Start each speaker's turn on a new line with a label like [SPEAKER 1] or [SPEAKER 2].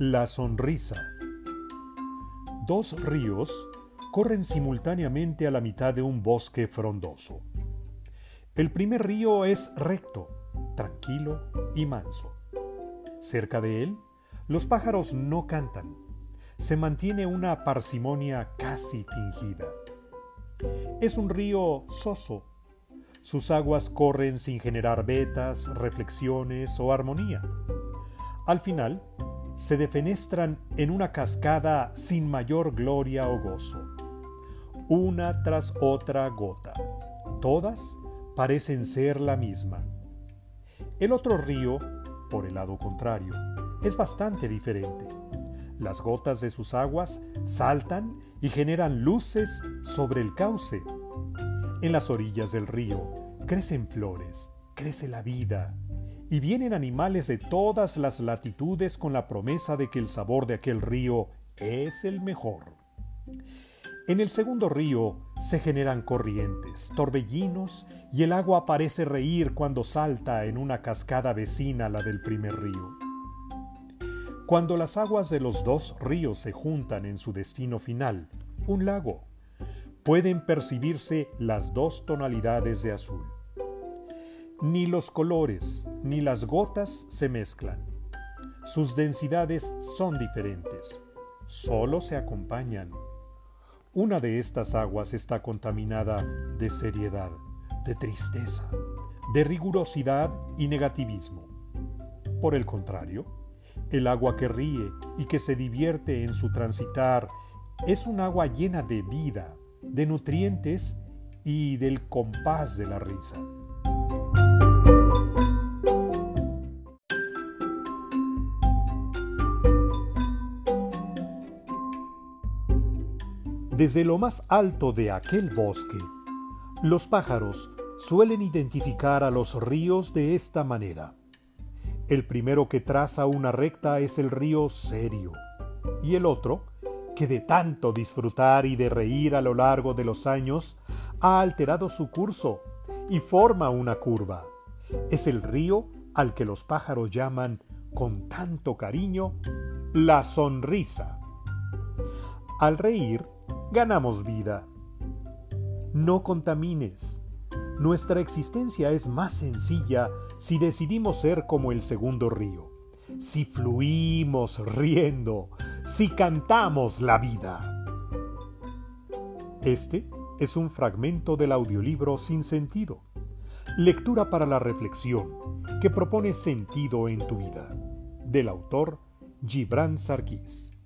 [SPEAKER 1] La sonrisa. Dos ríos corren simultáneamente a la mitad de un bosque frondoso. El primer río es recto, tranquilo y manso. Cerca de él, los pájaros no cantan. Se mantiene una parsimonia casi fingida. Es un río soso. Sus aguas corren sin generar vetas, reflexiones o armonía. Al final, se defenestran en una cascada sin mayor gloria o gozo. Una tras otra gota. Todas parecen ser la misma. El otro río, por el lado contrario, es bastante diferente. Las gotas de sus aguas saltan y generan luces sobre el cauce. En las orillas del río crecen flores, crece la vida, y vienen animales de todas las latitudes con la promesa de que el sabor de aquel río es el mejor. En el segundo río se generan corrientes, torbellinos, y el agua parece reír cuando salta en una cascada vecina a la del primer río. Cuando las aguas de los dos ríos se juntan en su destino final, un lago, pueden percibirse las dos tonalidades de azul. Ni los colores ni las gotas se mezclan. Sus densidades son diferentes. Solo se acompañan. Una de estas aguas está contaminada de seriedad, de tristeza, de rigurosidad y negativismo. Por el contrario, el agua que ríe y que se divierte en su transitar es un agua llena de vida, de nutrientes y del compás de la risa. Desde lo más alto de aquel bosque, los pájaros suelen identificar a los ríos de esta manera. El primero que traza una recta es el río serio, y el otro, que de tanto disfrutar y de reír a lo largo de los años, ha alterado su curso y forma una curva. Es el río al que los pájaros llaman con tanto cariño la sonrisa. Al reír, ganamos vida. No contamines. Nuestra existencia es más sencilla si decidimos ser como el segundo río, si fluimos riendo, si cantamos la vida. Este es un fragmento del audiolibro Sin Sentido, lectura para la reflexión que propone sentido en tu vida, del autor Gibran Sarkis.